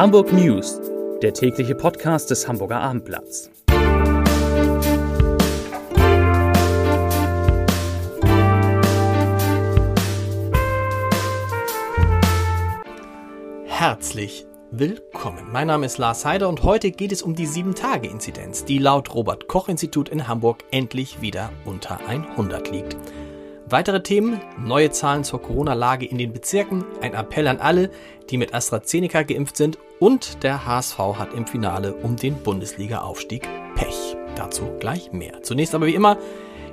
Hamburg News, der tägliche Podcast des Hamburger Abendblatts. Herzlich willkommen. Mein Name ist Lars Heider und heute geht es um die 7-Tage-Inzidenz, die laut Robert Koch Institut in Hamburg endlich wieder unter 100 liegt. Weitere Themen, neue Zahlen zur Corona-Lage in den Bezirken, ein Appell an alle, die mit AstraZeneca geimpft sind und der HSV hat im Finale um den Bundesliga-Aufstieg Pech. Dazu gleich mehr. Zunächst aber wie immer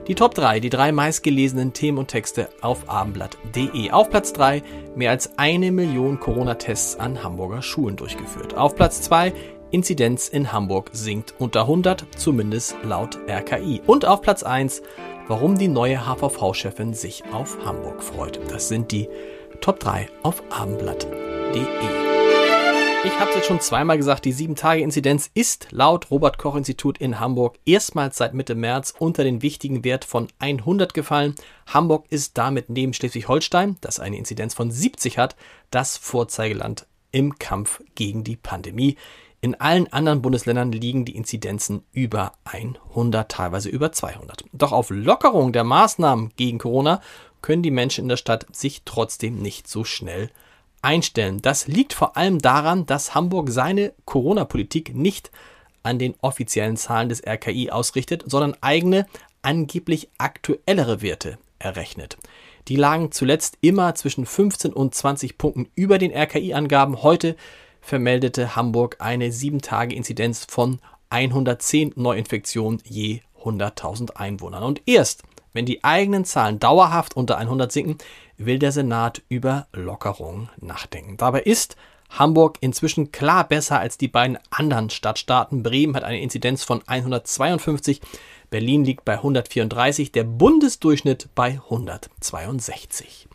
die Top 3, die drei meistgelesenen Themen und Texte auf abendblatt.de. Auf Platz 3 mehr als eine Million Corona-Tests an Hamburger Schulen durchgeführt. Auf Platz 2 Inzidenz in Hamburg sinkt unter 100, zumindest laut RKI. Und auf Platz 1 warum die neue HVV-Chefin sich auf Hamburg freut. Das sind die Top 3 auf abendblatt.de. Ich habe es jetzt schon zweimal gesagt, die 7-Tage-Inzidenz ist laut Robert Koch Institut in Hamburg erstmals seit Mitte März unter den wichtigen Wert von 100 gefallen. Hamburg ist damit neben Schleswig-Holstein, das eine Inzidenz von 70 hat, das Vorzeigeland im Kampf gegen die Pandemie. In allen anderen Bundesländern liegen die Inzidenzen über 100, teilweise über 200. Doch auf Lockerung der Maßnahmen gegen Corona können die Menschen in der Stadt sich trotzdem nicht so schnell einstellen. Das liegt vor allem daran, dass Hamburg seine Corona-Politik nicht an den offiziellen Zahlen des RKI ausrichtet, sondern eigene, angeblich aktuellere Werte errechnet. Die lagen zuletzt immer zwischen 15 und 20 Punkten über den RKI-Angaben. Heute vermeldete Hamburg eine 7-Tage-Inzidenz von 110 Neuinfektionen je 100.000 Einwohnern. Und erst, wenn die eigenen Zahlen dauerhaft unter 100 sinken, will der Senat über Lockerung nachdenken. Dabei ist Hamburg inzwischen klar besser als die beiden anderen Stadtstaaten. Bremen hat eine Inzidenz von 152, Berlin liegt bei 134, der Bundesdurchschnitt bei 162.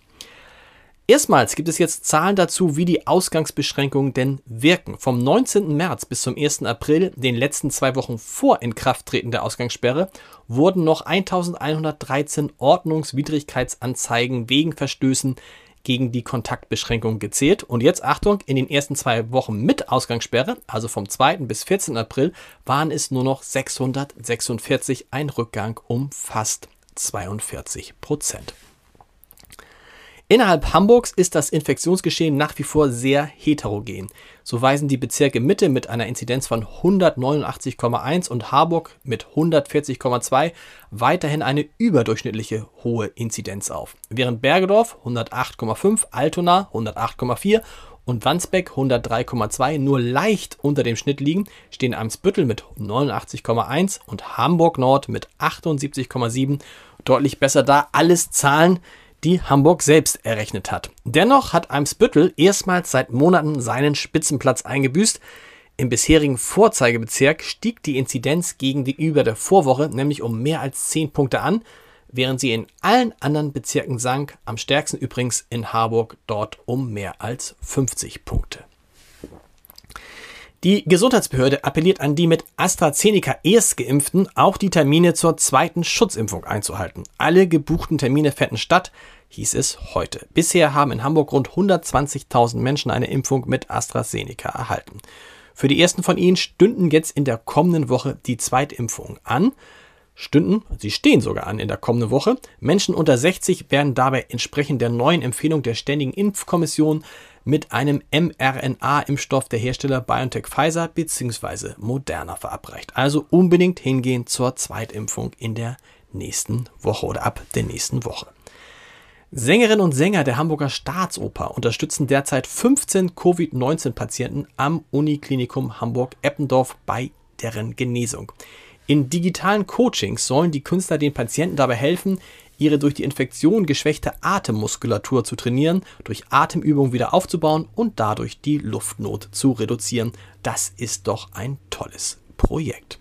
Erstmals gibt es jetzt Zahlen dazu, wie die Ausgangsbeschränkungen denn wirken. Vom 19. März bis zum 1. April, den letzten zwei Wochen vor Inkrafttreten der Ausgangssperre, wurden noch 1113 Ordnungswidrigkeitsanzeigen wegen Verstößen gegen die Kontaktbeschränkung gezählt. Und jetzt Achtung, in den ersten zwei Wochen mit Ausgangssperre, also vom 2. bis 14. April, waren es nur noch 646, ein Rückgang um fast 42 Prozent. Innerhalb Hamburgs ist das Infektionsgeschehen nach wie vor sehr heterogen. So weisen die Bezirke Mitte mit einer Inzidenz von 189,1 und Harburg mit 140,2 weiterhin eine überdurchschnittliche hohe Inzidenz auf. Während Bergedorf 108,5, Altona 108,4 und Wandsbeck 103,2 nur leicht unter dem Schnitt liegen, stehen Eimsbüttel mit 89,1 und Hamburg Nord mit 78,7 deutlich besser da. Alles Zahlen, die Hamburg selbst errechnet hat. Dennoch hat Eimsbüttel erstmals seit Monaten seinen Spitzenplatz eingebüßt. Im bisherigen Vorzeigebezirk stieg die Inzidenz gegenüber der Vorwoche nämlich um mehr als 10 Punkte an, während sie in allen anderen Bezirken sank, am stärksten übrigens in Harburg dort um mehr als 50 Punkte. Die Gesundheitsbehörde appelliert an die mit AstraZeneca Erstgeimpften, auch die Termine zur zweiten Schutzimpfung einzuhalten. Alle gebuchten Termine fänden statt, hieß es heute. Bisher haben in Hamburg rund 120.000 Menschen eine Impfung mit AstraZeneca erhalten. Für die ersten von ihnen stünden jetzt in der kommenden Woche die Zweitimpfungen an. Stünden, sie stehen sogar an in der kommenden Woche. Menschen unter 60 werden dabei entsprechend der neuen Empfehlung der Ständigen Impfkommission mit einem mRNA-Impfstoff der Hersteller BioNTech Pfizer bzw. Moderna verabreicht. Also unbedingt hingehen zur Zweitimpfung in der nächsten Woche oder ab der nächsten Woche. Sängerinnen und Sänger der Hamburger Staatsoper unterstützen derzeit 15 Covid-19-Patienten am Uniklinikum Hamburg-Eppendorf bei deren Genesung. In digitalen Coachings sollen die Künstler den Patienten dabei helfen, ihre durch die Infektion geschwächte Atemmuskulatur zu trainieren, durch Atemübungen wieder aufzubauen und dadurch die Luftnot zu reduzieren. Das ist doch ein tolles Projekt.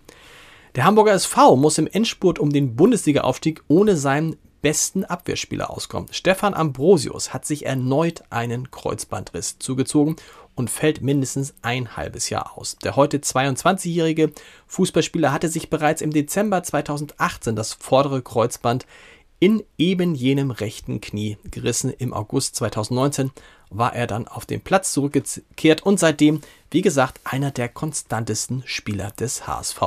Der Hamburger SV muss im Endspurt um den Bundesliga-Aufstieg ohne seinen besten Abwehrspieler auskommen. Stefan Ambrosius hat sich erneut einen Kreuzbandriss zugezogen und fällt mindestens ein halbes Jahr aus. Der heute 22-jährige Fußballspieler hatte sich bereits im Dezember 2018 das vordere Kreuzband in eben jenem rechten Knie gerissen. Im August 2019 war er dann auf den Platz zurückgekehrt und seitdem, wie gesagt, einer der konstantesten Spieler des HSV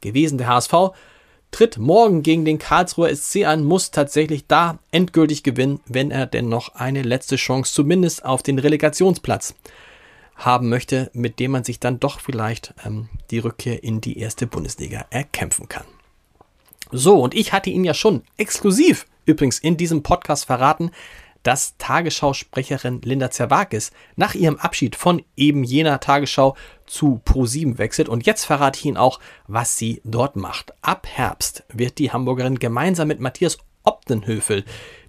gewesen. Der HSV tritt morgen gegen den Karlsruher SC an, muss tatsächlich da endgültig gewinnen, wenn er denn noch eine letzte Chance zumindest auf den Relegationsplatz haben möchte, mit dem man sich dann doch vielleicht ähm, die Rückkehr in die erste Bundesliga erkämpfen kann. So, und ich hatte Ihnen ja schon exklusiv übrigens in diesem Podcast verraten, dass Tagesschausprecherin Linda Zerwakis nach ihrem Abschied von eben jener Tagesschau zu Pro7 wechselt. Und jetzt verrate ich Ihnen auch, was sie dort macht. Ab Herbst wird die Hamburgerin gemeinsam mit Matthias Optenhöfel,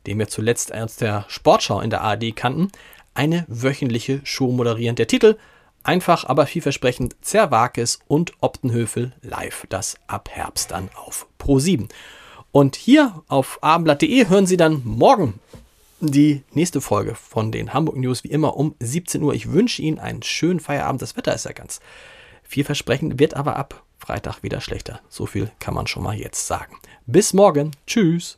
den wir zuletzt aus der Sportschau in der ARD kannten, eine wöchentliche Show moderieren. Der Titel einfach, aber vielversprechend Zerwakis und Optenhöfel live. Das ab Herbst dann auf Pro7. Und hier auf abendblatt.de hören Sie dann morgen die nächste Folge von den Hamburg News wie immer um 17 Uhr. Ich wünsche Ihnen einen schönen Feierabend. Das Wetter ist ja ganz vielversprechend, wird aber ab Freitag wieder schlechter. So viel kann man schon mal jetzt sagen. Bis morgen. Tschüss.